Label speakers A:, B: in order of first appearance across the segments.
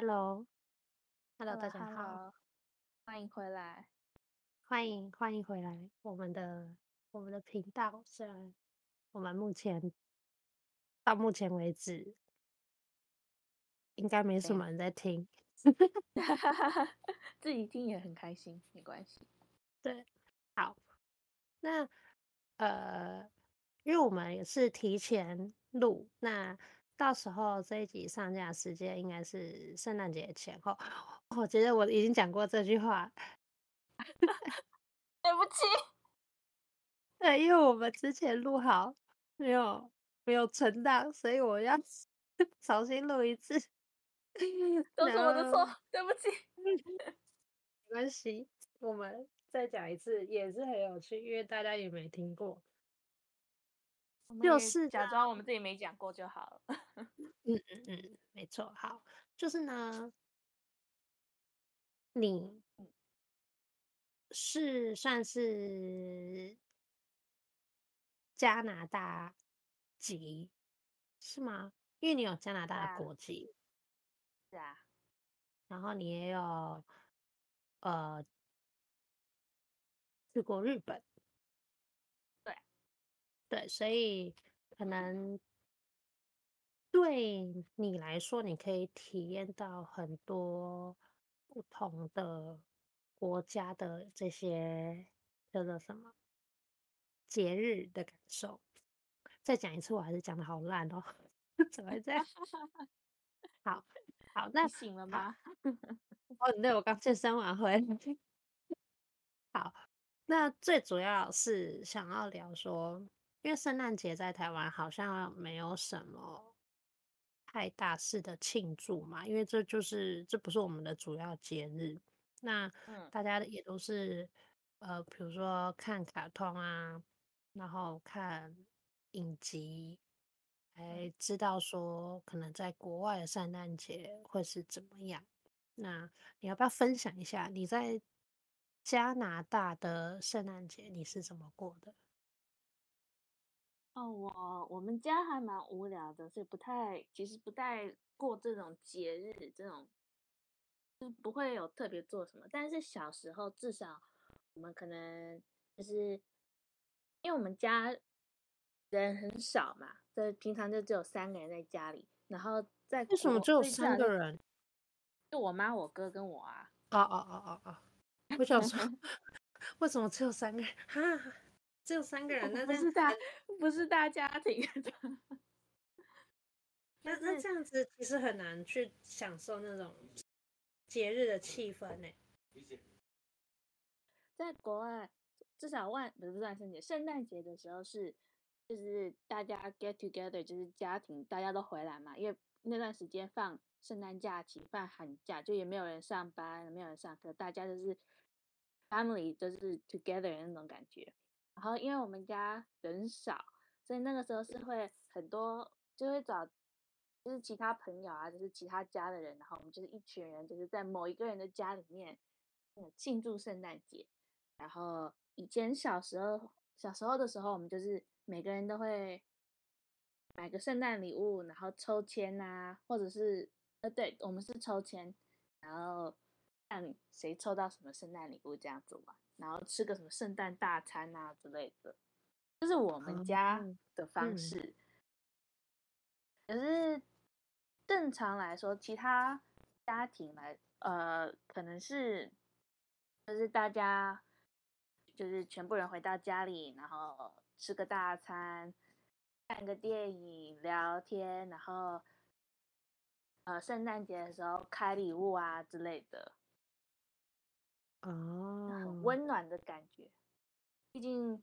A: Hello，Hello，大家好，
B: 欢迎回来，
A: 欢迎欢迎回来，我们的我们的频道，虽然我们目前到目前为止应该没什么人在听，
B: 自己听也很开心，没关系。
A: 对，好，那呃，因为我们也是提前录，那。到时候这一集上架时间应该是圣诞节前后。我觉得我已经讲过这句话，
B: 对不起。
A: 对，因为我们之前录好没有没有存档，所以我要 重新录一次。
B: 都是我的错，对不起。
A: 没关系，我们再讲一次也是很有趣，因为大家也没听过。就是
B: 假装我们自己没讲过就好了。
A: 嗯嗯嗯，没错。好，就是呢，你是算是加拿大籍是吗？因为你有加拿大的国籍。
B: 是啊。
A: 然后你也有呃去过日本。对，所以可能对你来说，你可以体验到很多不同的国家的这些叫做什么节日的感受。再讲一次，我还是讲的好烂哦，怎么会这样？好好，那
B: 醒了吗？
A: 哦，对，我刚健身完回来。好，那最主要是想要聊说。因为圣诞节在台湾好像没有什么太大事的庆祝嘛，因为这就是这不是我们的主要节日。那大家也都是呃，比如说看卡通啊，然后看影集，才知道说可能在国外的圣诞节会是怎么样。那你要不要分享一下你在加拿大的圣诞节你是怎么过的？
B: 哦，我我们家还蛮无聊的，所以不太，其实不太过这种节日，这种就不会有特别做什么。但是小时候，至少我们可能就是因为我们家人很少嘛，所以平常就只有三个人在家里。然后在
A: 为什么只有三个人？
B: 就我妈、我哥跟我啊。
A: 啊啊啊啊啊！我想说，为什么只有三个人？哈。只有三个人，那不是大
B: 不是大家庭。
A: 那那这样子其实很难去享受那种节日的气氛呢。
B: 在国外，至少万不是万圣节，圣诞节的时候是就是大家 get together，就是家庭大家都回来嘛，因为那段时间放圣诞假期、放寒假，就也没有人上班，没有人上课，大家就是 family，就是 together 的那种感觉。然后，因为我们家人少，所以那个时候是会很多，就会找就是其他朋友啊，就是其他家的人，然后我们就是一群人，就是在某一个人的家里面，嗯，庆祝圣诞节。然后以前小时候，小时候的时候，我们就是每个人都会买个圣诞礼物，然后抽签啊，或者是呃，对，我们是抽签，然后看谁抽到什么圣诞礼物这样子玩。然后吃个什么圣诞大餐啊之类的，这是我们家的方式。可是正常来说，其他家庭来，呃，可能是就是大家就是全部人回到家里，然后吃个大餐，看个电影，聊天，然后呃，圣诞节的时候开礼物啊之类的。
A: 哦，
B: 很温暖的感觉。毕竟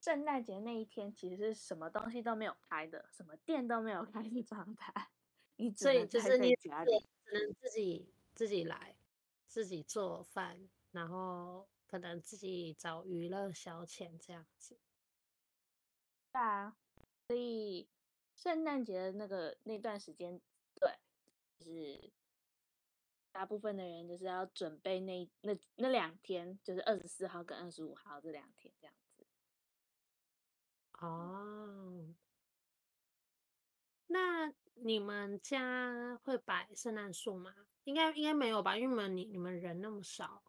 B: 圣诞节那一天其实是什么东西都没有开的，什么店都没有开的状态。你
A: 所以就是你只能自己自己来，自己做饭，然后可能自己找娱乐消遣这样子。
B: 对啊，所以圣诞节的那个那段时间，对，就是。大部分的人就是要准备那那那两天，就是二十四号跟二十五号这两天这样子。
A: 哦，那你们家会摆圣诞树吗？应该应该没有吧，因为你们你你们人那么少。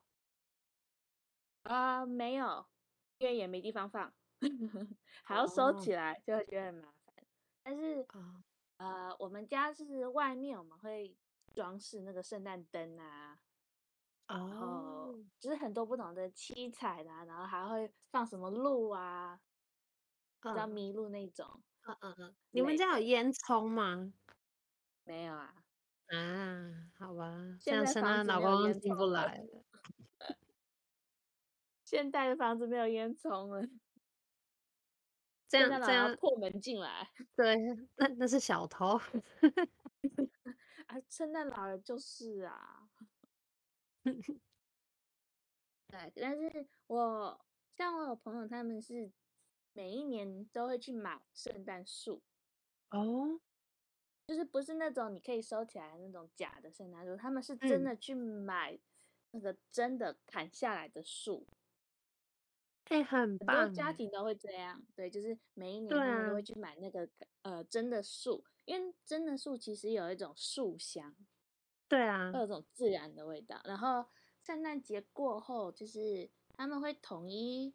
B: 啊、呃，没有，因为也没地方放，还要收起来，就会觉得很麻烦。但是，
A: 哦、
B: 呃，我们家是外面我们会装饰那个圣诞灯啊，
A: 哦、
B: 然后就是很多不同的七彩的、啊，然后还会放什么鹿啊，叫麋鹿那种。
A: 嗯嗯嗯，你们家有烟囱吗？
B: 没有啊。
A: 啊，好吧，
B: 现在房子老公
A: 进不来了。
B: 现在的房子没有烟囱了，
A: 这样这样
B: 破门进来，
A: 对，那那是小偷。
B: 啊，圣诞老人就是啊。对，但是我像我有朋友，他们是每一年都会去买圣诞树。
A: 哦，
B: 就是不是那种你可以收起来的那种假的圣诞树，他们是真的去买那个真的砍下来的树。
A: 哎、欸，很棒！
B: 很多家庭都会这样，对，就是每一年他们都会去买那个、啊、呃真的树，因为真的树其实有一种树香，
A: 对啊，
B: 会有种自然的味道。然后圣诞节过后，就是他们会统一，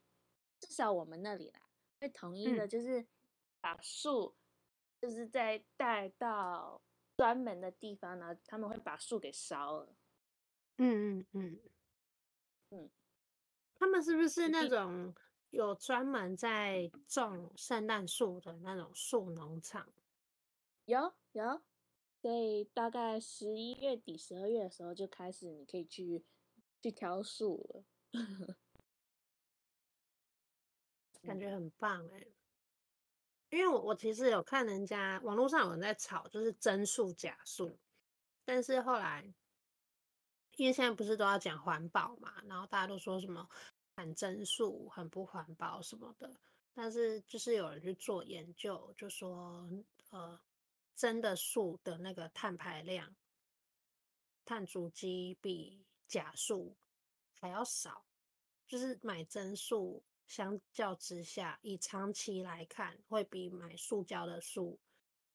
B: 至少我们那里啦，会统一的，就是把树，就是再带到专门的地方，然后他们会把树给烧了。
A: 嗯嗯嗯嗯。他们是不是那种有专门在种圣诞树的那种树农场？
B: 有有，所以大概十一月底、十二月的时候就开始，你可以去去挑树了，
A: 感觉很棒哎、欸。因为我我其实有看人家网络上有人在炒，就是真树假树，但是后来因为现在不是都要讲环保嘛，然后大家都说什么。砍真树很不环保什么的，但是就是有人去做研究，就说呃，真的树的那个碳排量、碳足迹比假树还要少，就是买真树相较之下，以长期来看，会比买塑胶的树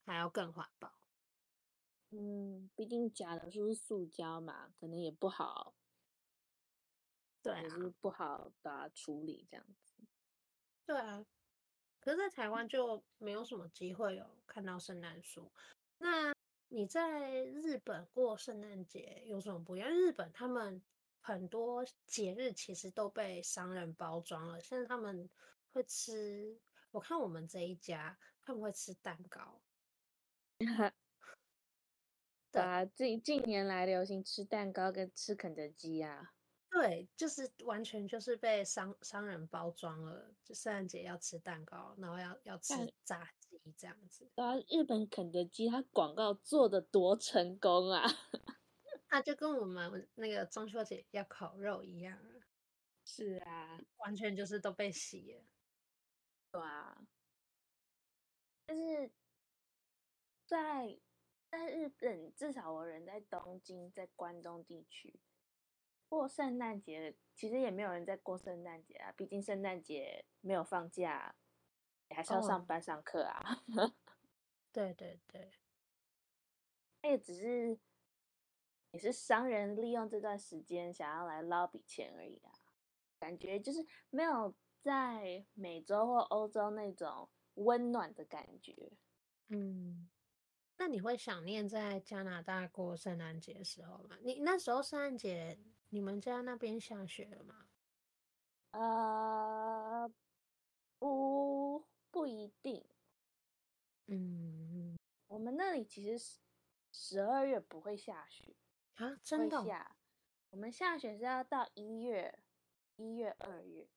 A: 还要更环保。
B: 嗯，毕竟假的树是塑胶嘛，可能也不好。
A: 对、啊，
B: 也是不好的处理这样子。
A: 对啊，可是，在台湾就没有什么机会有看到圣诞树。那你在日本过圣诞节有什么不一样？日本他们很多节日其实都被商人包装了。现在他们会吃，我看我们这一家他们会吃蛋糕。
B: 对啊，近近年来流行吃蛋糕跟吃肯德基啊。
A: 对，就是完全就是被商商人包装了，就圣诞节要吃蛋糕，然后要要吃炸鸡这样子。
B: 啊，日本肯德基它广告做的多成功啊！
A: 啊，就跟我们那个中秋节要烤肉一样。
B: 是啊，
A: 完全就是都被洗了。
B: 对啊，但是在在日本，至少我人在东京，在关东地区。过圣诞节其实也没有人在过圣诞节啊，毕竟圣诞节没有放假，还是要上班上课啊。
A: Oh. 对对那，
B: 也只是也是商人利用这段时间想要来捞笔钱而已啊，感觉就是没有在美洲或欧洲那种温暖的感觉。
A: 嗯，那你会想念在加拿大过圣诞节的时候吗？你那时候圣诞节？你们家那边下雪了吗？
B: 呃，不，不一定。
A: 嗯，
B: 我们那里其实十十二月不会下雪
A: 啊，真的？
B: 下，我们下雪是要到一月，一月、二月。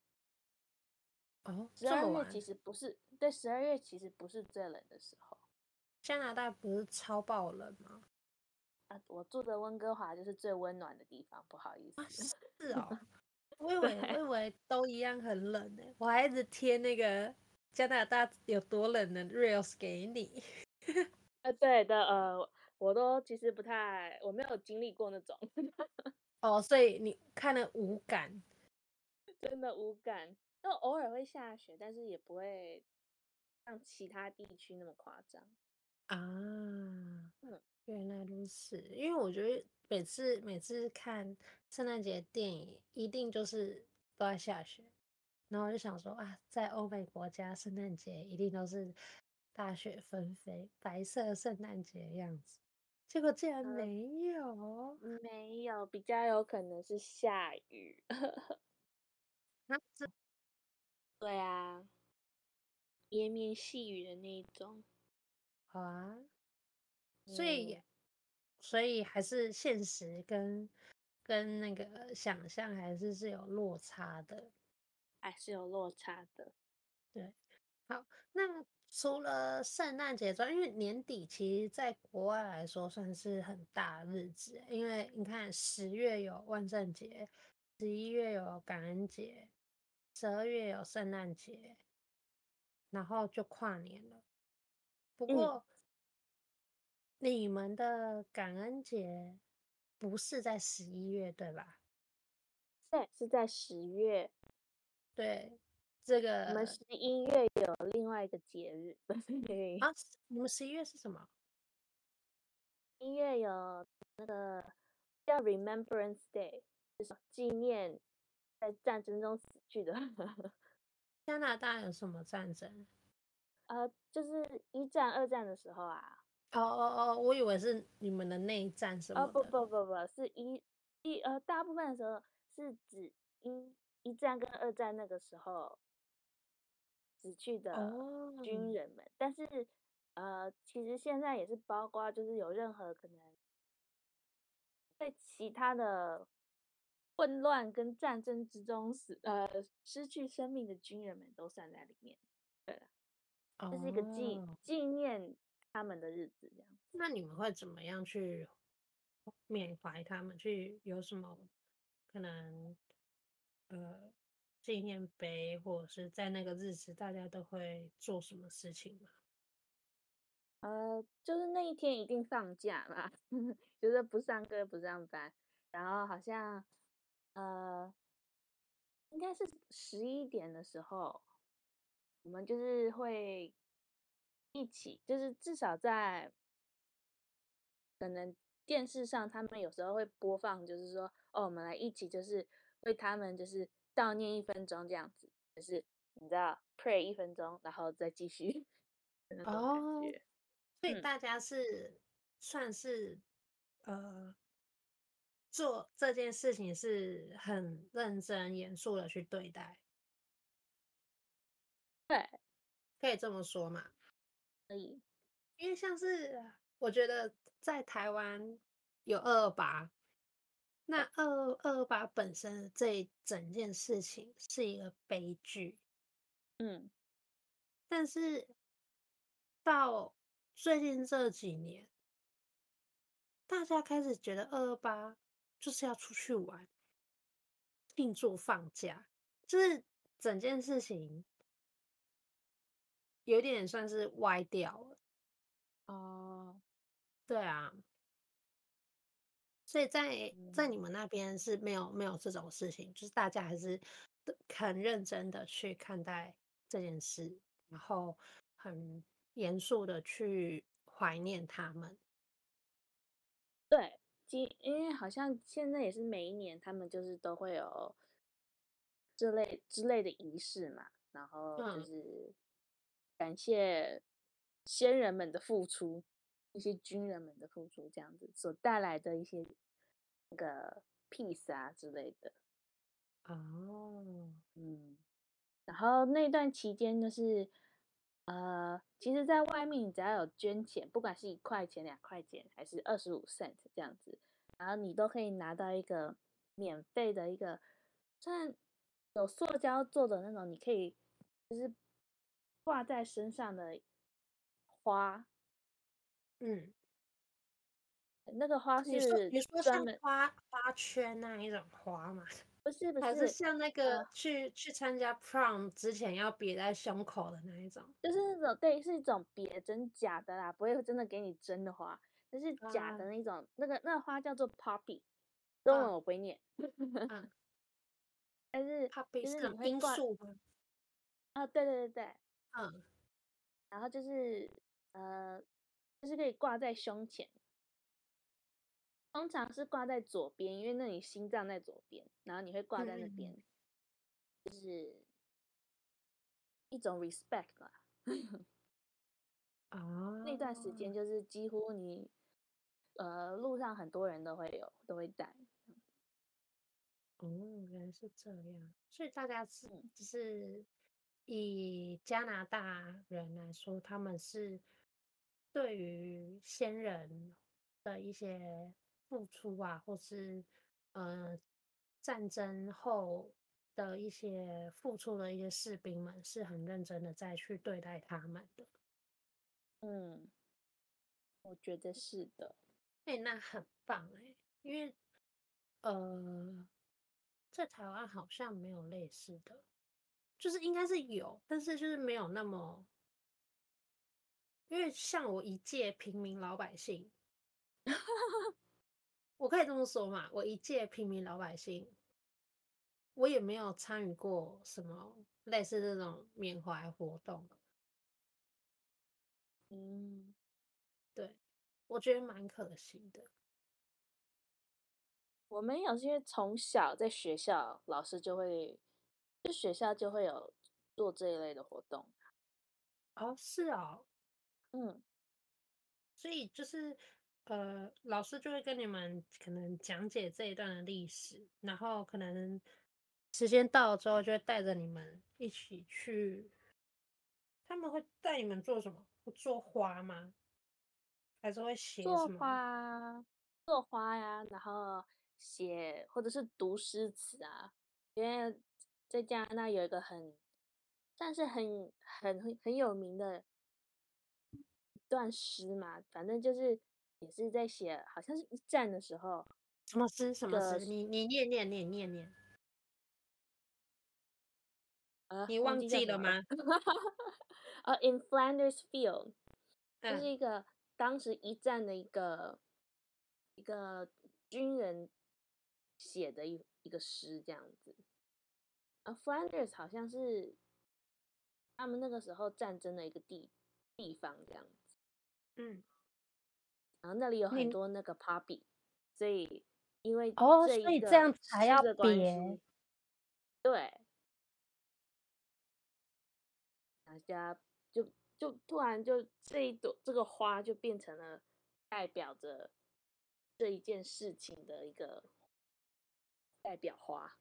A: 哦，
B: 十二月其实不是，对，十二月其实不是最冷的时候。
A: 加拿大不是超爆冷吗？
B: 我住的温哥华就是最温暖的地方，不好意思。
A: 啊、是哦，我以为我以为都一样很冷呢，我还一直贴那个加拿大有多冷的 reels 给你。
B: 呃，对的，呃，我都其实不太，我没有经历过那种。
A: 哦，所以你看了无感，
B: 真的无感。就偶尔会下雪，但是也不会像其他地区那么夸张。
A: 啊，嗯，原来如此。因为我觉得每次每次看圣诞节电影，一定就是都在下雪，然后我就想说啊，在欧美国家圣诞节一定都是大雪纷飞，白色圣诞节的样子。结果竟然没有，
B: 嗯，没有，比较有可能是下雨。
A: 那这，
B: 对啊，绵绵细雨的那一种。
A: 好啊，所以、嗯，所以还是现实跟跟那个想象还是是有落差的，
B: 还是有落差的。
A: 对，好，那除了圣诞节之外，因为年底其实在国外来说算是很大日子，因为你看十月有万圣节，十一月有感恩节，十二月有圣诞节，然后就跨年了。不过，你们的感恩节不是在十一月，对吧？
B: 对，是在十月。
A: 对，这个
B: 我们十一月有另外一个节日。
A: 啊，你们十一月是什么？
B: 一月有那个叫 Remembrance Day，就是纪念在战争中死去的。
A: 加拿大有什么战争？
B: 呃，就是一战、二战的时候啊。
A: 哦哦哦，我以为是你们的内战什么的。
B: 哦不不不不，是一一呃，大部分的时候是指一一战跟二战那个时候死去的军人们。Oh. 但是呃，其实现在也是包括，就是有任何可能在其他的混乱跟战争之中死呃失去生命的军人们都算在里面。对。这是一个纪纪念他们的日子，这样。
A: 那你们会怎么样去缅怀他们？去有什么可能呃纪念碑，或者是在那个日子大家都会做什么事情吗？
B: 呃，就是那一天一定放假嘛，就是不上课不上班，然后好像呃应该是十一点的时候。我们就是会一起，就是至少在可能电视上，他们有时候会播放，就是说，哦，我们来一起，就是为他们就是悼念一分钟这样子，就是你知道，pray 一分钟，然后再继续。
A: 哦，所以大家是、嗯、算是呃做这件事情是很认真严肃的去对待。
B: 对，
A: 可以这么说嘛？
B: 可以，
A: 因为像是我觉得在台湾有二二八，那二二二八本身这整件事情是一个悲剧，
B: 嗯，
A: 但是到最近这几年，大家开始觉得二二八就是要出去玩，庆祝放假，就是整件事情。有点算是歪掉了，
B: 哦，
A: 对啊，所以在在你们那边是没有没有这种事情，就是大家还是很认真的去看待这件事，然后很严肃的去怀念他们。
B: 对，今因为好像现在也是每一年他们就是都会有这类之类的仪式嘛，然后就是。嗯感谢先人们的付出，一些军人们的付出，这样子所带来的一些那个 peace 啊之类的。
A: 哦，
B: 嗯，然后那段期间就是，呃，其实，在外面你只要有捐钱，不管是一块钱、两块钱，还是二十五 cent 这样子，然后你都可以拿到一个免费的一个，算有塑胶做的那种，你可以就是。挂在身上的花，
A: 嗯，
B: 那个花是
A: 你说你说像花花圈那一种花吗？
B: 不是不是，
A: 还是像那个去、呃、去参加 prom 之前要别在胸口的那一种，
B: 就是那种对，是一种别针假的啦，不会真的给你真的花，那是假的那种。啊、那个那个花叫做 poppy，中文我不会念，
A: 嗯，
B: 但是
A: poppy
B: 是
A: 罂粟吗？
B: 啊，对对对对。
A: 嗯，
B: 然后就是呃，就是可以挂在胸前，通常是挂在左边，因为那里心脏在左边，然后你会挂在那边，嗯、就是一种 respect 吧。
A: 啊，
B: 那段时间就是几乎你，呃，路上很多人都会有，都会戴。
A: 哦，原来是这样，所以大家是就是以加拿大人来说，他们是对于先人的一些付出啊，或是呃战争后的一些付出的一些士兵们，是很认真的在去对待他们的。
B: 嗯，我觉得是的。
A: 哎、欸，那很棒哎、欸，因为呃。在台湾好像没有类似的，就是应该是有，但是就是没有那么，因为像我一介平民老百姓，我可以这么说嘛，我一介平民老百姓，我也没有参与过什么类似这种缅怀活动。
B: 嗯，
A: 对，我觉得蛮可惜的。
B: 我们有些从小在学校，老师就会，就学校就会有做这一类的活动。
A: 哦，是哦，
B: 嗯，
A: 所以就是呃，老师就会跟你们可能讲解这一段的历史，然后可能时间到了之后，就会带着你们一起去。他们会带你们做什么？会做花吗？还是会写什么？
B: 做花，做花呀，然后。写或者是读诗词啊，因为在加拿大有一个很，算是很很很很有名的一段诗嘛，反正就是也是在写，好像是一战的时候。
A: 什么诗？什么诗？你你念念念念念。
B: 呃，
A: 你忘记了吗？
B: 呃、uh,，In Flanders Field，这、嗯、是一个当时一战的一个一个军人。写的一一个诗这样子，啊，Flanders 好像是他们那个时候战争的一个地地方这样子，
A: 嗯，
B: 然后那里有很多那个 poppy，所以因为
A: 哦，所以这样才要别，
B: 对，大家就就突然就这一朵这个花就变成了代表着这一件事情的一个。代表花，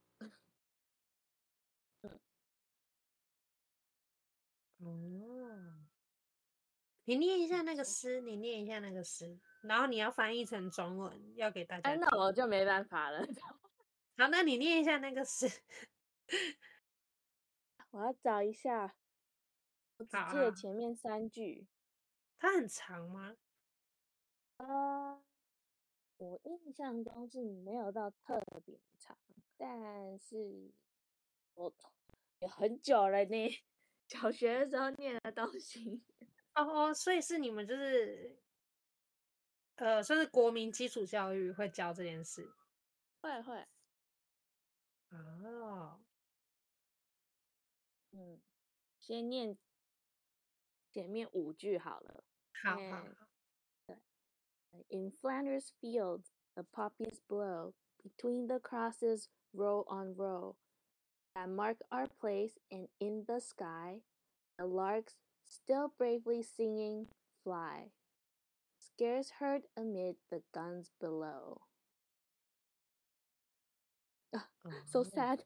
A: 哦，你念一下那个诗，你念一下那个诗，然后你要翻译成中文，要给大家。
B: 那我就没办法了。
A: 好，那你念一下那个诗。
B: 我要找一下，我只记得前面三句。
A: 它很长吗？
B: 啊。我印象中是没有到特别长，但是我也很久了呢，小学的时候念的东西。
A: 哦哦，所以是你们就是，呃，算是国民基础教育会教这件事。
B: 会会。
A: 哦。
B: 嗯，先念前面五句好了。
A: 好好。
B: In Flanders fields, the poppies blow between the crosses, row on row, that mark our place, and in the sky, the larks, still bravely singing, fly, scarce heard amid the guns below. Oh, so sad.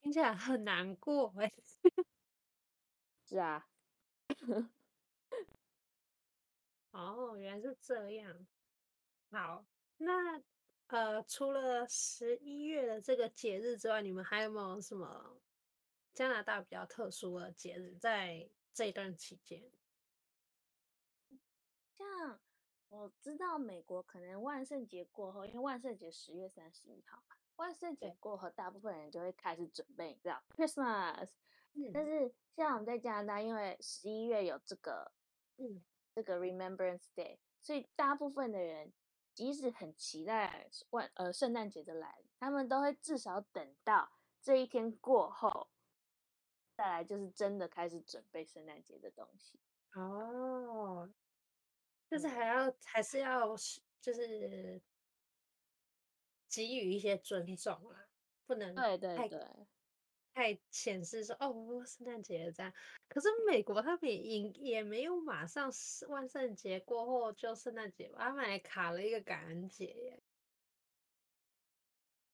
A: 听起来很难过哎。
B: 是啊。
A: 哦，原来是这样。好，那 呃，除了十一月的这个节日之外，你们还有没有什么加拿大比较特殊的节日在这一段期间？
B: 像我知道美国可能万圣节过后，因为万圣节十月三十一号嘛，万圣节过后，大部分人就会开始准备，知道 Christmas。嗯。但是像我们在加拿大，因为十一月有这个，嗯。这个 Remembrance Day，所以大部分的人即使很期待万呃圣诞节的来临，他们都会至少等到这一天过后，再来就是真的开始准备圣诞节的东西。
A: 哦，就是还要还是要就是给予一些尊重啊，不能
B: 对对对。
A: 太显示说哦，圣诞节这样，可是美国他们也也没有马上万圣节过后就圣诞节吧，他们还卡了一个感恩节耶。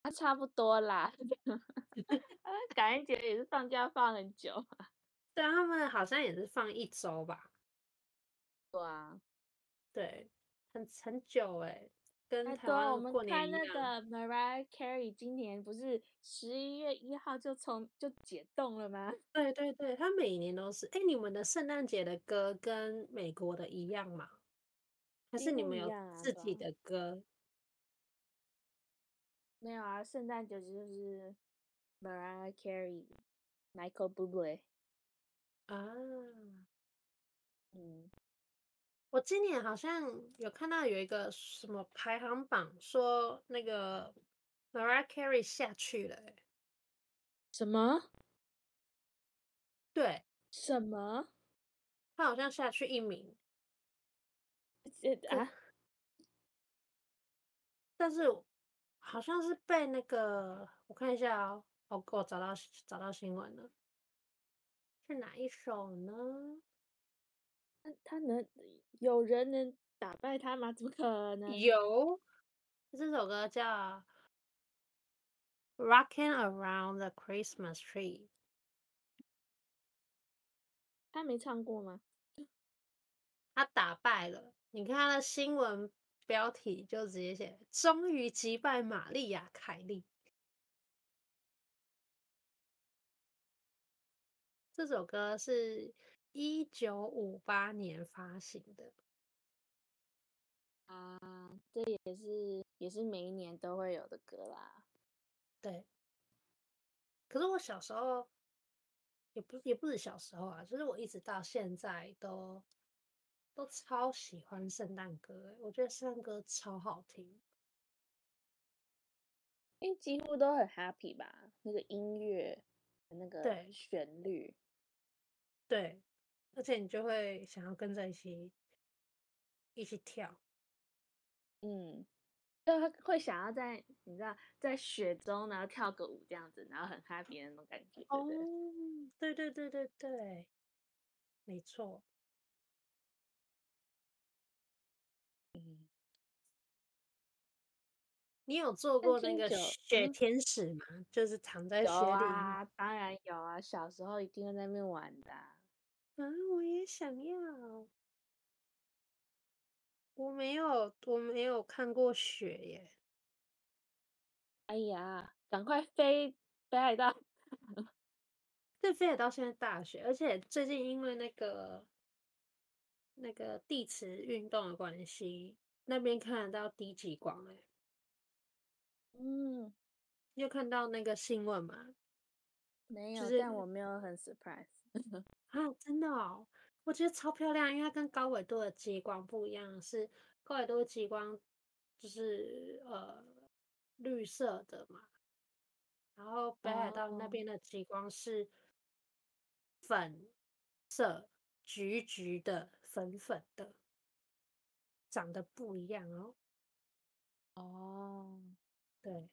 B: 那差不多啦，感恩节也是放假放很久。
A: 对啊，他们好像也是放一周吧。
B: 对啊，
A: 对，很很久哎。跟台湾过年一样。
B: 哎、我们看那个 Mariah Carey 今年不是十一月一号就从就解冻了吗？
A: 对 对对，他每年都是。哎，你们的圣诞节的歌跟美国的一样吗？还是你们有自己的歌？
B: 没有啊，圣诞节就是 Mariah Carey、Michael Bublé
A: 啊，
B: 嗯。
A: 我今年好像有看到有一个什么排行榜，说那个 Mariah Carey 下去了。
B: 什么？
A: 对，
B: 什么？
A: 他好像下去一名。
B: 啊？
A: 但是好像是被那个，我看一下哦，我我找到找到新闻了，是哪一首呢？
B: 他他能有人能打败他吗？怎么可能？
A: 有，这首歌叫《Rocking Around the Christmas Tree》。
B: 他没唱过吗？
A: 他打败了。你看他的新闻标题就直接写：“终于击败玛丽亚·凯莉。”这首歌是。一九五八年发行的
B: 啊，这也是也是每一年都会有的歌啦。
A: 对，可是我小时候也不也不是小时候啊，就是我一直到现在都都超喜欢圣诞歌，我觉得圣诞歌超好听，
B: 因为几乎都很 happy 吧，那个音乐，那个旋律，
A: 对。对而且你就会想要跟着一起一起跳，
B: 嗯，就会想要在你知道在雪中然后跳个舞这样子，然后很 happy 的那种感觉，
A: 哦，对对对对对，没错，嗯，你有做过那个雪天使吗？嗯、就是躺在雪里。有
B: 啊，当然有啊，小时候一定会在那边玩的。
A: 啊，我也想要。我没有，我没有看过雪耶。
B: 哎呀，赶快飞北海道！
A: 这，北海道现在大雪，而且最近因为那个那个地磁运动的关系，那边看得到低极光哎。
B: 嗯，
A: 你有看到那个新闻吗？
B: 没有，就是、但我没有很 surprise。
A: 啊，真的哦，我觉得超漂亮，因为它跟高纬度的极光不一样，是高纬度的极光就是呃绿色的嘛，然后北海道那边的极光是粉色、橘橘的、粉粉的，长得不一样哦。
B: 哦，
A: 对，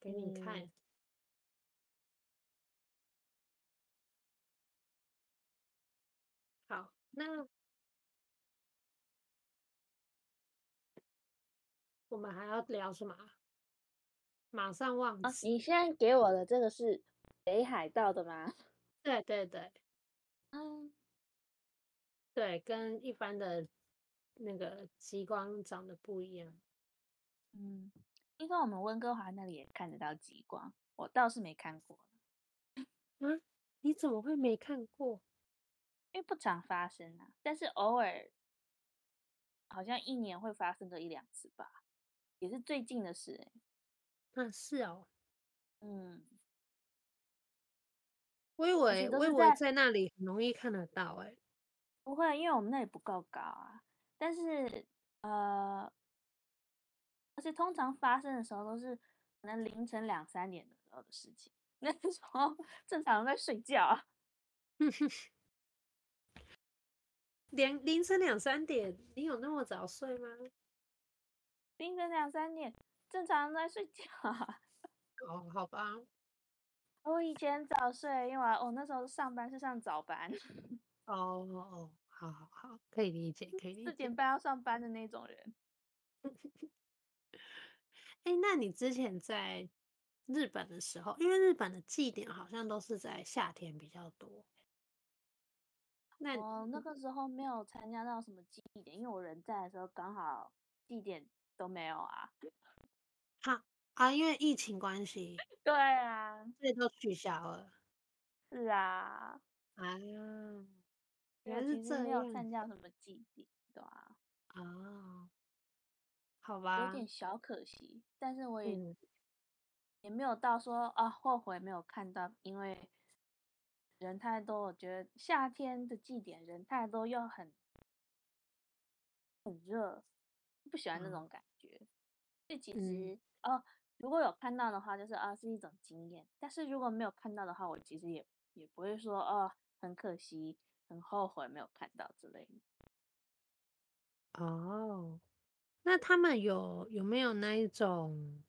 A: 给你看。那我们还要聊什么？马上忘记。
B: 啊，你现在给我的这个是北海道的吗？
A: 对对对，
B: 嗯，
A: 对，跟一般的那个极光长得不一样。
B: 嗯，听说我们温哥华那里也看得到极光，我倒是没看过。
A: 嗯，你怎么会没看过？
B: 因为不常发生啊，但是偶尔好像一年会发生个一两次吧，也是最近的事哎、
A: 是哦，
B: 嗯，
A: 我以为我以为在那里很容易看得到哎、欸，
B: 不会，因为我们那里不够高啊。但是呃，而且通常发生的时候都是可能凌晨两三点的时候的事情，那时候正常人在睡觉啊。
A: 凌凌晨两三点，你有那么早睡吗？
B: 凌晨两三点，正常在睡觉。
A: 哦，好吧。
B: 我以前早睡，因为我那时候上班是上早班。
A: 哦哦，好好好，可以理解，可以理解。
B: 四点半要上班的那种人。
A: 哎、欸，那你之前在日本的时候，因为日本的祭典好像都是在夏天比较多。那
B: 我那个时候没有参加到什么祭典，因为我人在的时候刚好祭典都没有啊。
A: 哈啊，因为疫情关系。
B: 对啊，
A: 所以都取消了。
B: 是啊。
A: 啊，
B: 原来是这样。没有参加什么祭典，对啊。
A: 啊，好吧。
B: 有点小可惜，但是我也、
A: 嗯、
B: 也没有到说啊后悔没有看到，因为。人太多，我觉得夏天的祭典人太多又很很热，不喜欢那种感觉。所以其实、嗯、哦，如果有看到的话，就是啊是一种经验；但是如果没有看到的话，我其实也也不会说哦很可惜、很后悔没有看到之类的。
A: 哦，那他们有有没有那一种？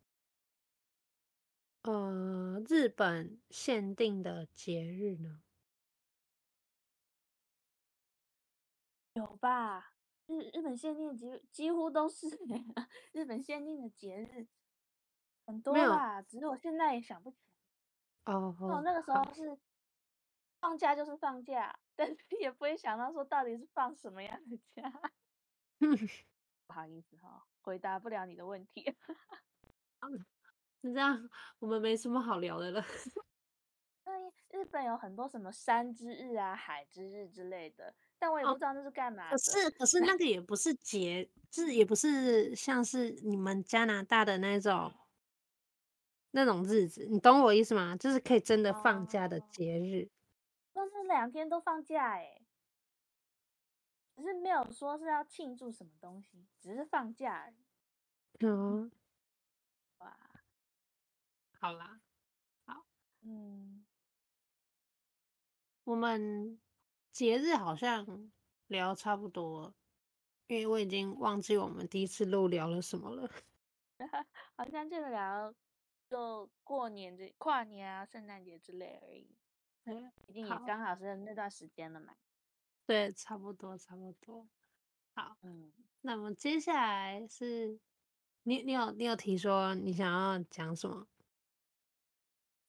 A: 呃，日本限定的节日呢？
B: 有吧？日日本限定的节几乎都是 日本限定的节日，很多啦。只是我现在也想不起来。哦哦，那个时候是放假就是放假，但是也不会想到说到底是放什么样的假。不好意思哈，回答不了你的问题。
A: 是这样，我们没什么好聊的了。
B: 对，日本有很多什么山之日啊、海之日之类的，但我也不知道那是干嘛的。
A: 可是，可是那个也不是节，是也不是像是你们加拿大的那种那种日子，你懂我意思吗？就是可以真的放假的节日。
B: 那、哦、是两天都放假哎，只是没有说是要庆祝什么东西，只是放假而已。
A: 嗯。好啦，好，
B: 嗯，
A: 我们节日好像聊差不多，因为我已经忘记我们第一次录聊了什么了。
B: 好像就聊就过年这跨年啊、圣诞节之类而已。嗯，已经也刚好是那段时间了嘛。
A: 对，差不多，差不多。好，
B: 嗯，
A: 那么接下来是你，你有，你有提说你想要讲什么？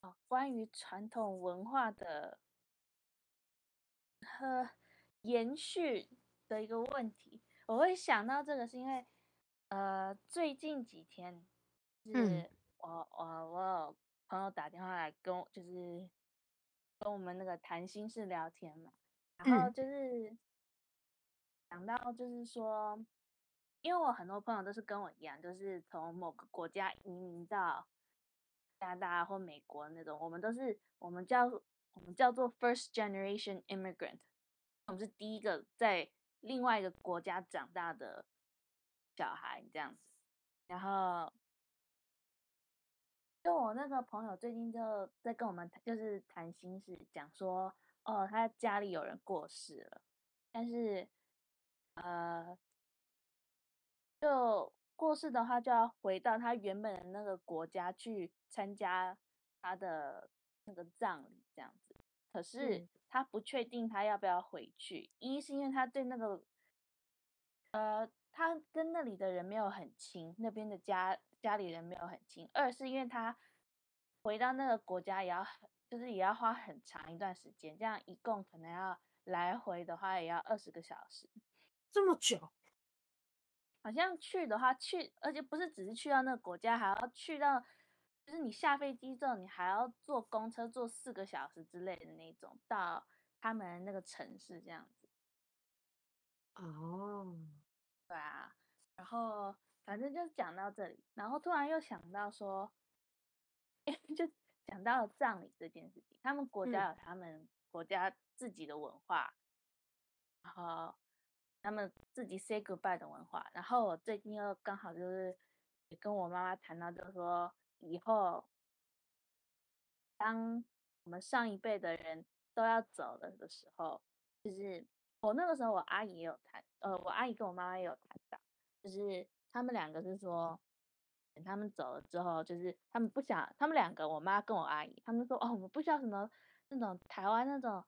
B: 哦，关于传统文化的和延续的一个问题，我会想到这个，是因为呃，最近几天是我、嗯、我我有朋友打电话来跟我，就是跟我们那个谈心事聊天嘛，然后就是想到就是说，因为我很多朋友都是跟我一样，就是从某个国家移民到。加拿大或美国那种，我们都是我们叫我们叫做 first generation immigrant，我们是第一个在另外一个国家长大的小孩这样子。然后，就我那个朋友最近就在跟我们就是谈心事，讲说哦，他家里有人过世了，但是呃，就。过世的话，就要回到他原本的那个国家去参加他的那个葬礼，这样子。可是他不确定他要不要回去，一是因为他对那个，呃，他跟那里的人没有很亲，那边的家家里人没有很亲；二是因为他回到那个国家也要，就是也要花很长一段时间，这样一共可能要来回的话也要二十个小时，
A: 这么久。
B: 好像去的话去，而且不是只是去到那个国家，还要去到，就是你下飞机之后，你还要坐公车坐四个小时之类的那种，到他们那个城市这样子。
A: 哦，
B: 对啊，然后反正就讲到这里，然后突然又想到说，就讲到了葬礼这件事情，他们国家有他们国家自己的文化，嗯、然后。他们自己 say goodbye 的文化，然后我最近又刚好就是也跟我妈妈谈到，就是说以后当我们上一辈的人都要走了的时候，就是我那个时候我阿姨有谈，呃，我阿姨跟我妈妈也有谈到，就是他们两个是说，等他们走了之后，就是他们不想，他们两个，我妈跟我阿姨，他们说哦，我们不需要什么那种台湾那种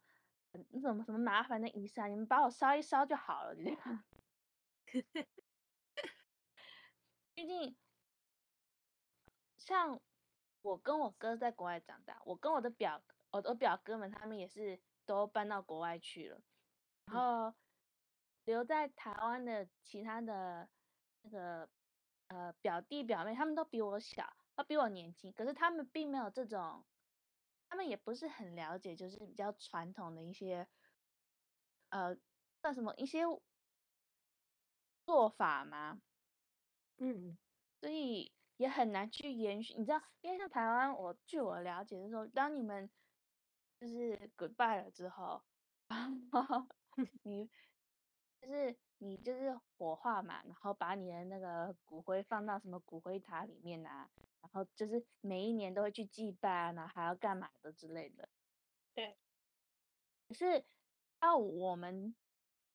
B: 那种什么麻烦的仪式啊，你们把我烧一烧就好了，就这样。毕竟，像我跟我哥在国外长大，我跟我的表，我的表哥们他们也是都搬到国外去了。然后留在台湾的其他的那个呃表弟表妹，他们都比我小，都比我年轻，可是他们并没有这种，他们也不是很了解，就是比较传统的一些呃算什么一些做法嘛，
A: 嗯，
B: 所以也很难去延续。你知道，因为像台湾，我据我了解的时候，当你们就是 goodbye 了之后，你就是你就是火化嘛，然后把你的那个骨灰放到什么骨灰塔里面啊，然后就是每一年都会去祭拜啊，然后还要干嘛的之类的。
A: 对。
B: 可是到我们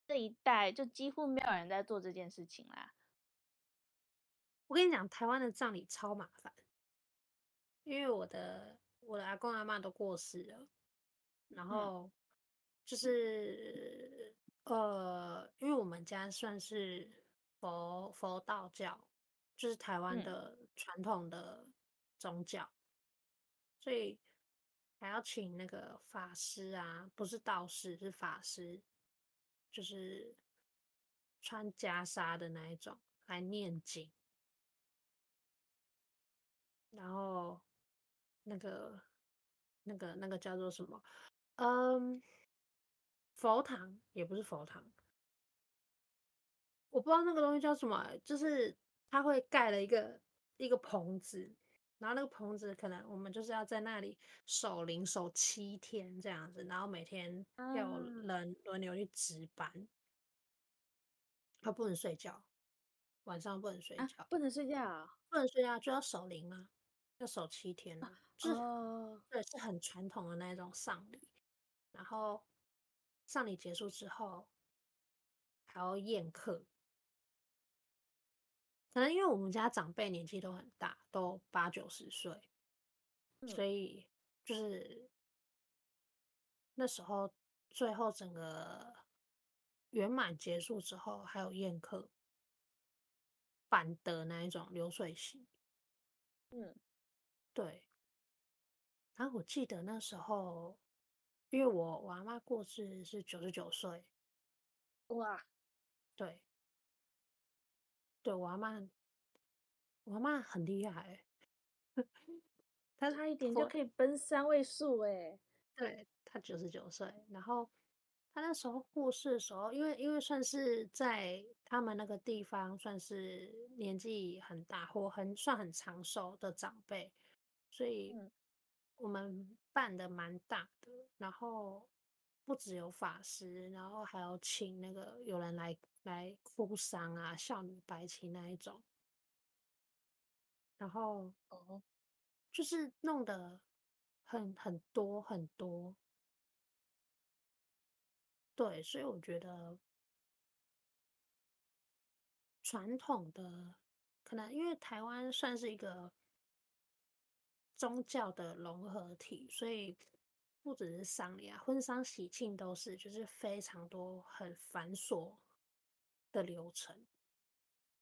B: 这一代，就几乎没有人在做这件事情啦。
A: 我跟你讲，台湾的葬礼超麻烦，因为我的我的阿公阿妈都过世了，然后。就是呃，因为我们家算是佛佛道教，就是台湾的传统的宗教，所以还要请那个法师啊，不是道士，是法师，就是穿袈裟的那一种来念经，然后那个那个那个叫做什么？嗯。佛堂也不是佛堂，我不知道那个东西叫什么，就是他会盖了一个一个棚子，然后那个棚子可能我们就是要在那里守灵守七天这样子，然后每天要有人轮流去值班，他不能睡觉，晚上不能睡觉，
B: 啊、不能睡觉啊，
A: 不能睡觉就要守灵啊，要守七天啊，就是、哦、对，是很传统的那种丧礼，然后。丧礼结束之后，还要宴客。可能因为我们家长辈年纪都很大，都八九十岁，所以就是那时候最后整个圆满结束之后，还有宴客，办的那一种流水席。
B: 嗯，
A: 对。然后我记得那时候。因为我我阿妈过世是九十九岁，
B: 哇，
A: 对，对我阿妈，我阿妈很厉害，
B: 她差一点就可以奔三位数哎，
A: 对，她九十九岁，然后她那时候过世的时候，因为因为算是在他们那个地方算是年纪很大或很算很长寿的长辈，所以。嗯。我们办的蛮大的，然后不只有法师，然后还有请那个有人来来哭丧啊，孝女白旗那一种，然后哦，就是弄得很很多很多，对，所以我觉得传统的可能因为台湾算是一个。宗教的融合体，所以不只是丧礼啊，婚丧喜庆都是，就是非常多很繁琐的流程。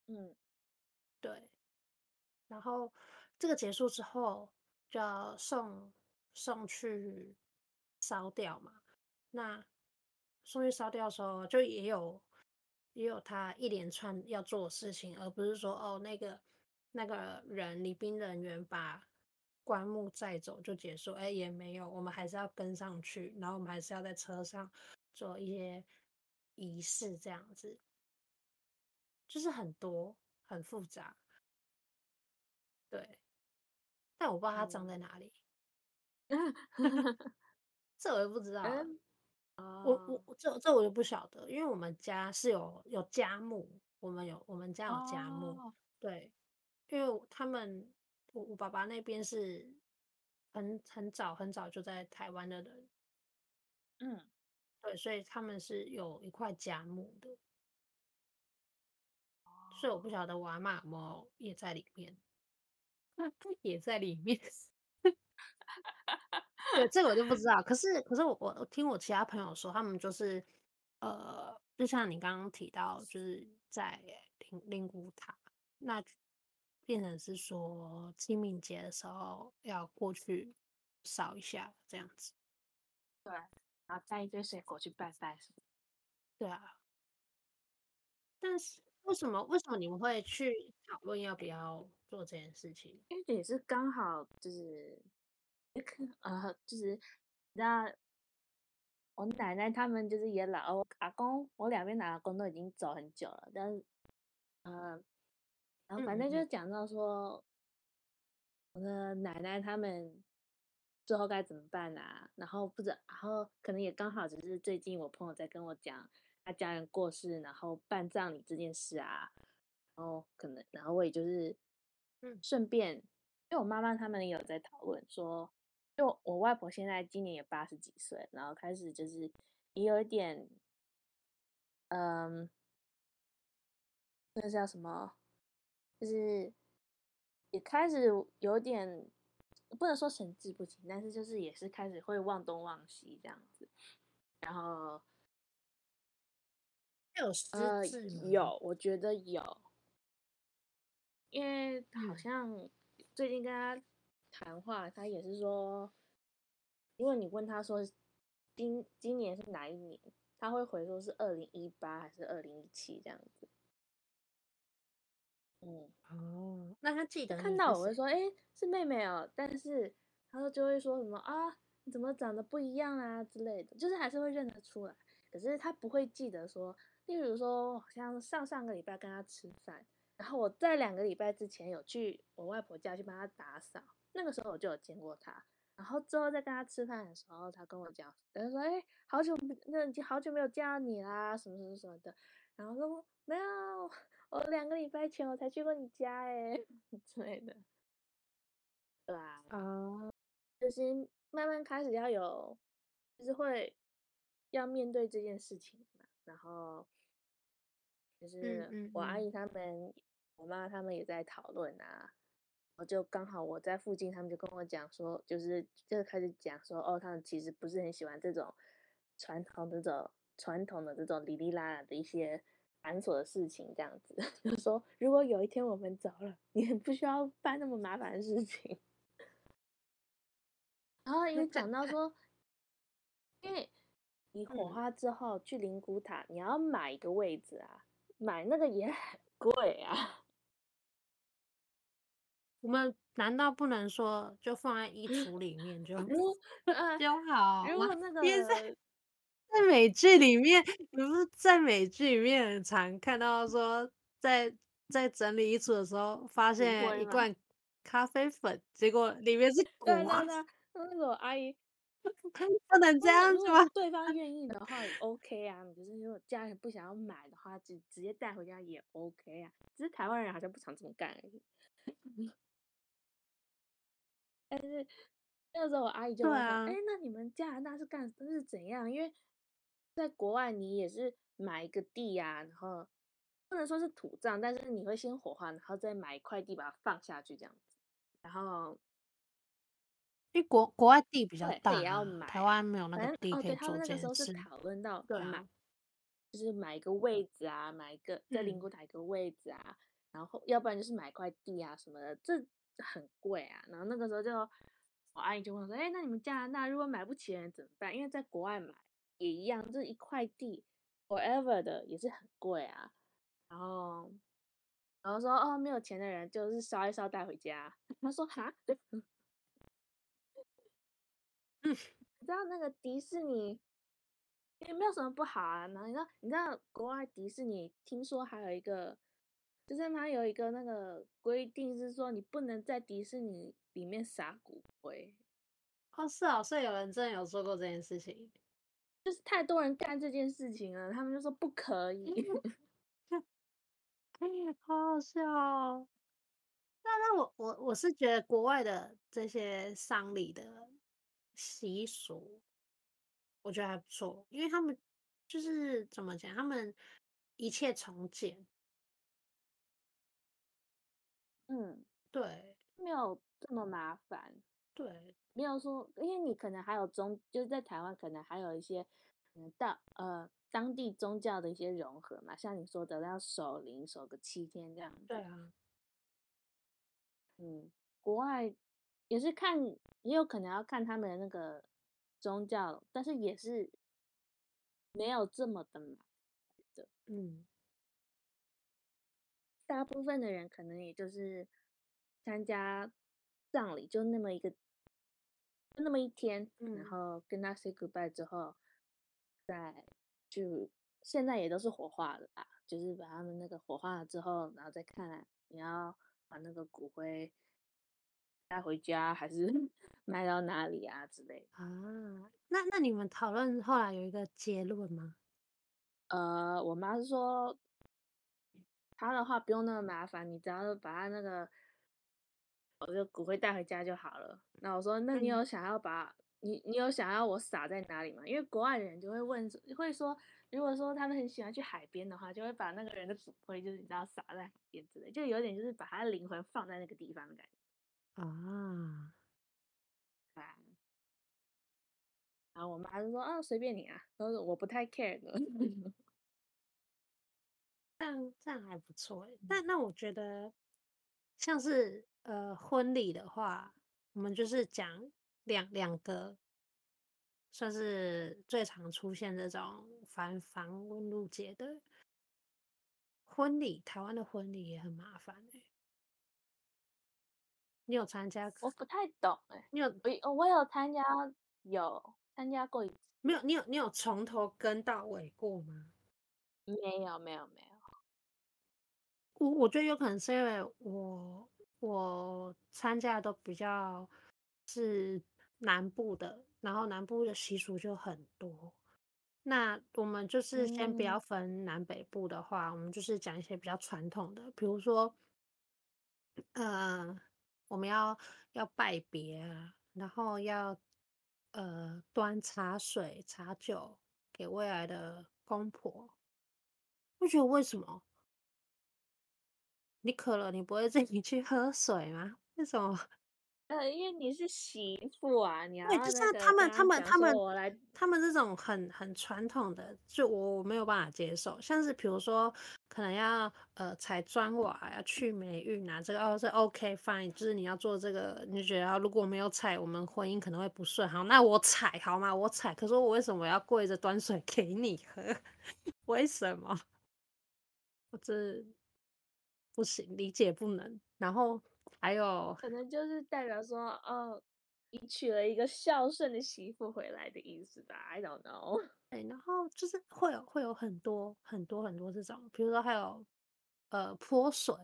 B: 嗯，
A: 对。然后这个结束之后，就要送送去烧掉嘛。那送去烧掉的时候，就也有也有他一连串要做的事情，而不是说哦，那个那个人礼宾人员把。棺木载走就结束，哎，也没有，我们还是要跟上去，然后我们还是要在车上做一些仪式，这样子，就是很多很复杂，对，但我不知道它葬在哪里，嗯、这我也不知道，嗯、我我这这我就不晓得，因为我们家是有有家墓，我们有我们家有家墓，哦、对，因为他们。我我爸爸那边是很很早很早就在台湾的人，
B: 嗯，
A: 对，所以他们是有一块家墓的。所以我不晓得我阿嬷有没有也在里面，也在里面。对，这个我就不知道。可是，可是我我听我其他朋友说，他们就是呃，就像你刚刚提到，就是在灵灵骨塔，那变成是说清明节的时候要过去扫一下这样子。
B: 对，然后带一堆水果去拜拜。
A: 对啊，但是。为什么？为什么你们会去讨论要不要做这件事情？
B: 因为也是刚好就是，呃，就是你知道，我奶奶他们就是也老，我阿公，我两边的阿公都已经走很久了，但是，呃，然后反正就是讲到说，我的奶奶他们最后该怎么办啊？然后不知，然后可能也刚好只是最近我朋友在跟我讲。他家人过世，然后办葬礼这件事啊，然后可能，然后我也就是，嗯，顺便，因为我妈妈他们也有在讨论说，就我外婆现在今年也八十几岁，然后开始就是也有一点，嗯，那叫什么？就是也开始有点不能说神志不清，但是就是也是开始会忘东忘西这样子，然后。
A: 有
B: 呃，有，我觉得有，因为好像最近跟他谈话，他也是说，因为你问他说今今年是哪一年，他会回说是二零一八还是二零一七这样子。嗯，
A: 哦，那他记得
B: 看到我会说，哎，是妹妹哦，但是他说就会说什么啊，你怎么长得不一样啊之类的，就是还是会认得出来，可是他不会记得说。例如说，好像上上个礼拜跟他吃饭，然后我在两个礼拜之前有去我外婆家去帮他打扫，那个时候我就有见过他。然后之后在跟他吃饭的时候，他跟我讲，他说：“哎，好久那已经好久没有见到你啦，什么什么什么的。”然后说：“没有，我两个礼拜前我才去过你家，哎。之类的。”对啊，啊，就是慢慢开始要有，就是会要面对这件事情嘛，然后。就是我阿姨。他们，嗯嗯嗯、我妈他们也在讨论啊，我就刚好我在附近，他们就跟我讲说，就是就开始讲说，哦，他们其实不是很喜欢这种传统的这种传统的这种哩哩啦啦的一些繁琐的事情，这样子，就说如果有一天我们走了，你也不需要办那么麻烦的事情。然后也讲到说，因为你火化之后去灵骨塔，你要买一个位置啊。买那个也很贵啊！
A: 我们难道不能说就放在衣橱里面就就好？
B: 如果那个
A: 在在美剧里面，你不是在美剧里面很常看到说在，在在整理衣橱的时候，发现一罐咖啡粉，结果里面是 骨啊！
B: 那个我阿姨。
A: 不能这样子吗？
B: 对方愿意的话也 OK 啊，就是如果家人不想要买的话，就直接带回家也 OK 啊。只是台湾人好像不常这么干而已。但是那个时候我阿姨就问说：“哎、啊欸，那你们加拿大是干是怎样？因为在国外你也是买一个地呀、啊，然后不能说是土葬，但是你会先火化，然后再买一块地把它放下去这样子，然后。”
A: 因为国国外地比较大，
B: 也要买，
A: 台湾没有那个地可以做这件事。
B: 哦，对，他们那个时候是讨论到
A: 对
B: 买，就是买一个位置啊，买一个在灵骨塔一个位置啊，嗯、然后要不然就是买块地啊什么的，这很贵啊。然后那个时候就我阿姨就问说：“哎，那你们加拿大如果买不起怎么办？因为在国外买也一样，这一块地 forever 的也是很贵啊。”然后然后说：“哦，没有钱的人就是烧一烧带回家。”他说：“哈。”嗯，你知道那个迪士尼也没有什么不好啊。然后你知道，你知道国外迪士尼听说还有一个，就是它有一个那个规定是说，你不能在迪士尼里面撒骨灰。
A: 哦，是哦，所以有人真的有做过这件事情，
B: 就是太多人干这件事情了，他们就说不可以。
A: 好好笑哦。那那我我我是觉得国外的这些丧礼的。习俗我觉得还不错，因为他们就是怎么讲，他们一切从简。
B: 嗯，
A: 对，
B: 没有这么麻烦。
A: 对，
B: 没有说，因为你可能还有宗，就是在台湾可能还有一些，嗯，到呃当地宗教的一些融合嘛，像你说的要守灵守个七天这样
A: 子。对啊，
B: 嗯，国外也是看，也有可能要看他们的那个宗教，但是也是没有这么的嘛的。
A: 嗯。
B: 大部分的人可能也就是参加葬礼，就那么一个，就那么一天，
A: 嗯、
B: 然后跟他 say goodbye 之后，再就现在也都是火化了吧，就是把他们那个火化了之后，然后再看你要把那个骨灰带回家还是 卖到哪里啊之类的
A: 啊。那那你们讨论后来有一个结论吗？
B: 呃，我妈说。她的话不用那么麻烦，你只要把他那个我就骨灰带回家就好了。那我说，那你有想要把、嗯、你你有想要我撒在哪里吗？因为国外的人就会问，会说，如果说他们很喜欢去海边的话，就会把那个人的骨灰就是你知道撒在海边之类，就有点就是把他的灵魂放在那个地方的感觉
A: 啊。
B: 对。然后我妈就说啊，随便你啊，都是我不太 care 的。
A: 这样这样还不错诶，那那我觉得像是呃婚礼的话，我们就是讲两两个，算是最常出现这种繁繁文縟节的婚礼。台湾的婚礼也很麻烦诶，你有参加？
B: 我不太懂诶，你有我我有参加，有参加过一次。
A: 没有？你有你有从头跟到尾过吗？
B: 没有没有没有。
A: 我我觉得有可能是因为我我参加的都比较是南部的，然后南部的习俗就很多。那我们就是先不要分南北部的话，嗯、我们就是讲一些比较传统的，比如说，呃，我们要要拜别啊，然后要呃端茶水、茶酒给未来的公婆。我觉得为什么？你渴了，你不会自己去喝水吗？为什么？
B: 呃，因为你是媳妇啊，你要、
A: 那个。对，就像他们，他们，他们，他们这种很很传统的，就我我没有办法接受。像是比如说，可能要呃踩砖瓦，要去霉运啊，这个哦是 OK fine，就是你要做这个，你就觉得如果没有踩，我们婚姻可能会不顺。好，那我踩好吗？我踩。可是我为什么要跪着端水给你喝？为什么？我这。不行，理解不能。然后还有
B: 可能就是代表说，哦，你娶了一个孝顺的媳妇回来的意思吧？I don't know。
A: 对，然后就是会有会有很多很多很多这种，比如说还有呃泼水，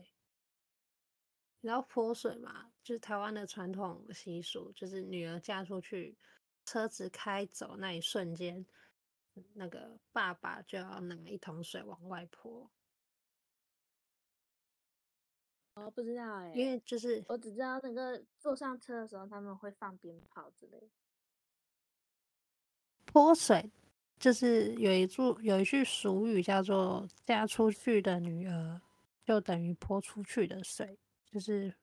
A: 你知道泼水吗？就是台湾的传统习俗，就是女儿嫁出去，车子开走那一瞬间，那个爸爸就要拿一桶水往外泼。
B: 我不知道哎、欸，
A: 因为就是
B: 我只知道那个坐上车的时候他们会放鞭炮之类的。
A: 泼水就是有一句有一句俗语叫做“嫁出去的女儿就等于泼出去的水”，就是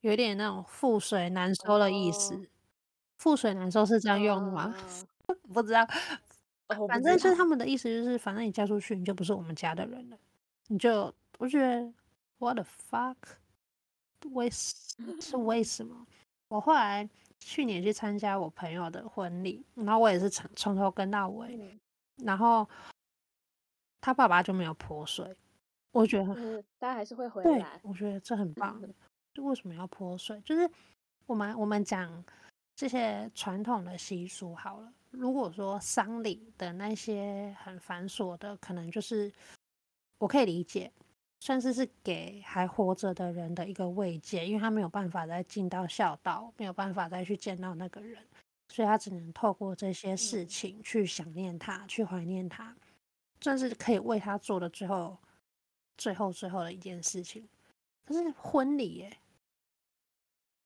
A: 有点那种覆水难收的意思。覆、oh. 水难收是这样用的吗？Oh. 不知道，反正就是他们的意思就是，反正你嫁出去，你就不是我们家的人了，你就我觉得。What the fuck？为是为什么？我后来去年去参加我朋友的婚礼，然后我也是从从头跟到尾，嗯、然后他爸爸就没有泼水，我觉得，
B: 嗯，大家还是会回来。
A: 我觉得这很棒。就为什么要泼水？就是我们我们讲这些传统的习俗好了。如果说丧礼的那些很繁琐的，可能就是我可以理解。算是是给还活着的人的一个慰藉，因为他没有办法再尽到孝道，没有办法再去见到那个人，所以他只能透过这些事情去想念他，去怀念他，算是可以为他做的最后、最后、最后的一件事情。可是婚礼耶，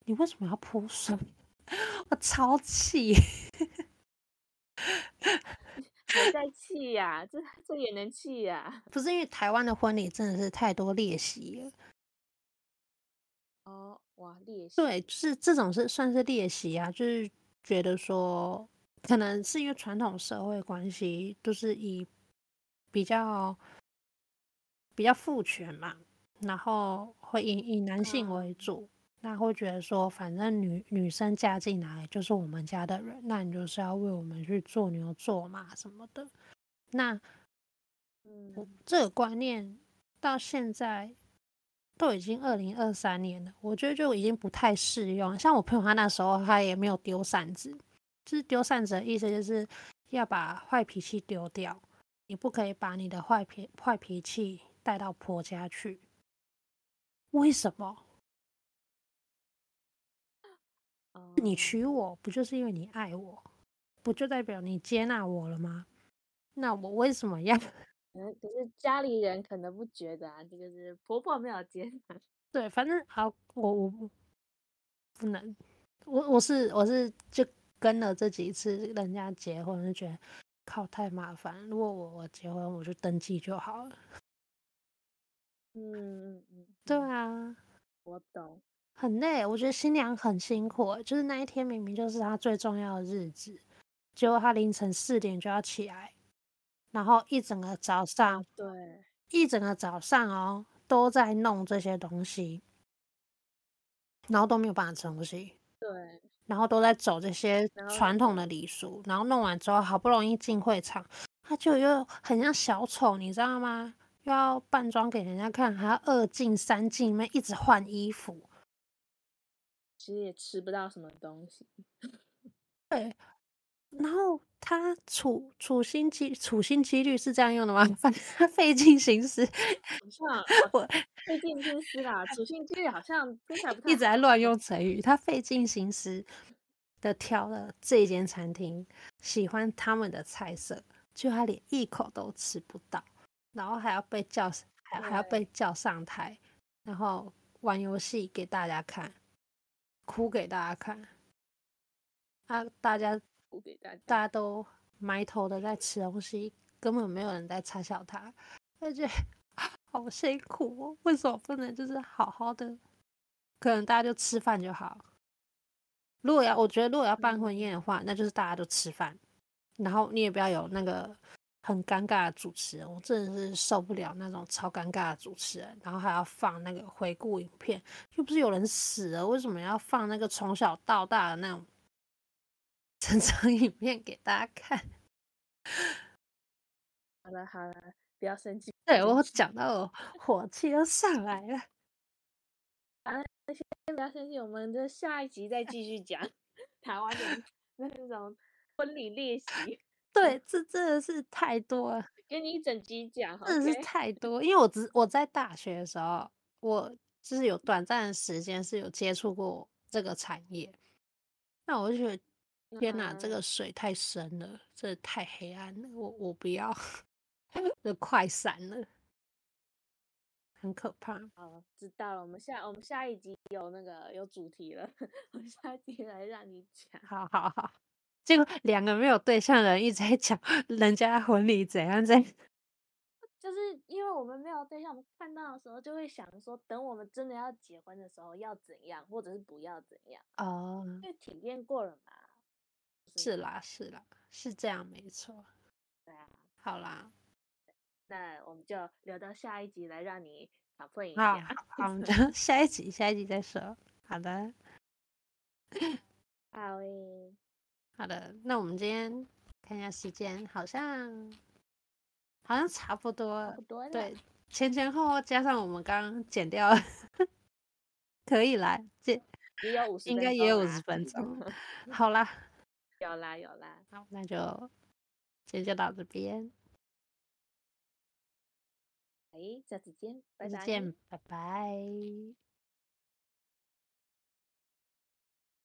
A: 你为什么要泼水？我超气！
B: 还在气呀？这这也能气呀？
A: 不是因为台湾的婚礼真的是太多劣习了。
B: 哦，哇，劣习。
A: 对，就是这种是算是劣习啊，就是觉得说，可能是因为传统社会关系，都是以比较比较父权嘛，然后会以以男性为主。嗯那会觉得说，反正女女生嫁进来就是我们家的人，那你就是要为我们去做牛做马什么的。那，嗯，这个观念到现在都已经二零二三年了，我觉得就已经不太适用。像我朋友他那时候他也没有丢扇子，就是丢扇子的意思就是要把坏脾气丢掉，你不可以把你的坏脾坏脾气带到婆家去。为什么？你娶我不就是因为你爱我，不就代表你接纳我了吗？那我为什么要？
B: 嗯，可是家里人可能不觉得啊，这个是婆婆没有接纳。
A: 对，反正好，我我不能，我我是我是就跟了这几次人家结婚，就觉得靠太麻烦。如果我我结婚，我就登记就好了。
B: 嗯嗯嗯，
A: 对啊，
B: 我懂。
A: 很累，我觉得新娘很辛苦。就是那一天明明就是她最重要的日子，结果她凌晨四点就要起来，然后一整个早上，
B: 对，
A: 一整个早上哦都在弄这些东西，然后都没有办法吃东西，
B: 对，
A: 然后都在走这些传统的礼俗，然后弄完之后好不容易进会场，她就又很像小丑，你知道吗？又要扮装给人家看，还要二进三进，里面一直换衣服。
B: 其实也吃不到什么东西，
A: 对。然后他处处心积处心积虑是这样用的吗？反正他费尽心思，
B: 好像我 费尽心思啦。处心积虑好像听起来不太
A: 一直在乱用成语。他费尽心思的挑了这间餐厅，喜欢他们的菜色，就他连一口都吃不到，然后还要被叫，还还要被叫上台，然后玩游戏给大家看。哭给大家看，啊！大家
B: 哭给大家，
A: 大家都埋头的在吃东西，根本没有人在嘲笑他，而且 好辛苦哦。为什么不能就是好好的？可能大家就吃饭就好。如果要，我觉得如果要办婚宴的话，那就是大家都吃饭，然后你也不要有那个。很尴尬的主持人，我真的是受不了那种超尴尬的主持人，然后还要放那个回顾影片，又不是有人死了，为什么要放那个从小到大的那种 成长影片给大家看？
B: 好了好了，不要生气。
A: 对，我讲到我火气都上来了。
B: 啊，先不要生气，我们的下一集再继续讲 台湾的那种婚礼练习。
A: 对，这真的是太多了，
B: 给你一整集讲，
A: 真的是太多。因为我只我在大学的时候，我就是有短暂的时间是有接触过这个产业，那我就觉得天哪，这个水太深了，这太黑暗了，我我不要，就快闪了，很可怕。
B: 好，知道了。我们下我们下一集有那个有主题了，我们下一集来让你讲。
A: 好好好。结果两个没有对象的人一直在讲 人家婚礼怎样怎样，
B: 就是因为我们没有对象，我们看到的时候就会想说，等我们真的要结婚的时候要怎样，或者是不要怎样
A: 哦，
B: 因为体验过了嘛。
A: 是啦，是啦，是这样，没错。
B: 对啊，
A: 好啦，
B: 那我们就留到下一集来让你讨论 一下。
A: 好，好，我们就下一集，下一集再说。好的，
B: 好诶。
A: 好的，那我们今天看一下时间，好像好像差不多，
B: 差不多。
A: 对，前前后后加上我们刚刚剪掉了，可以来，这
B: 也有五十，
A: 应该也有五十分钟。好啦，
B: 有啦有啦，
A: 好，那就今天就到这边，
B: 哎，下次见，再
A: 见，拜拜。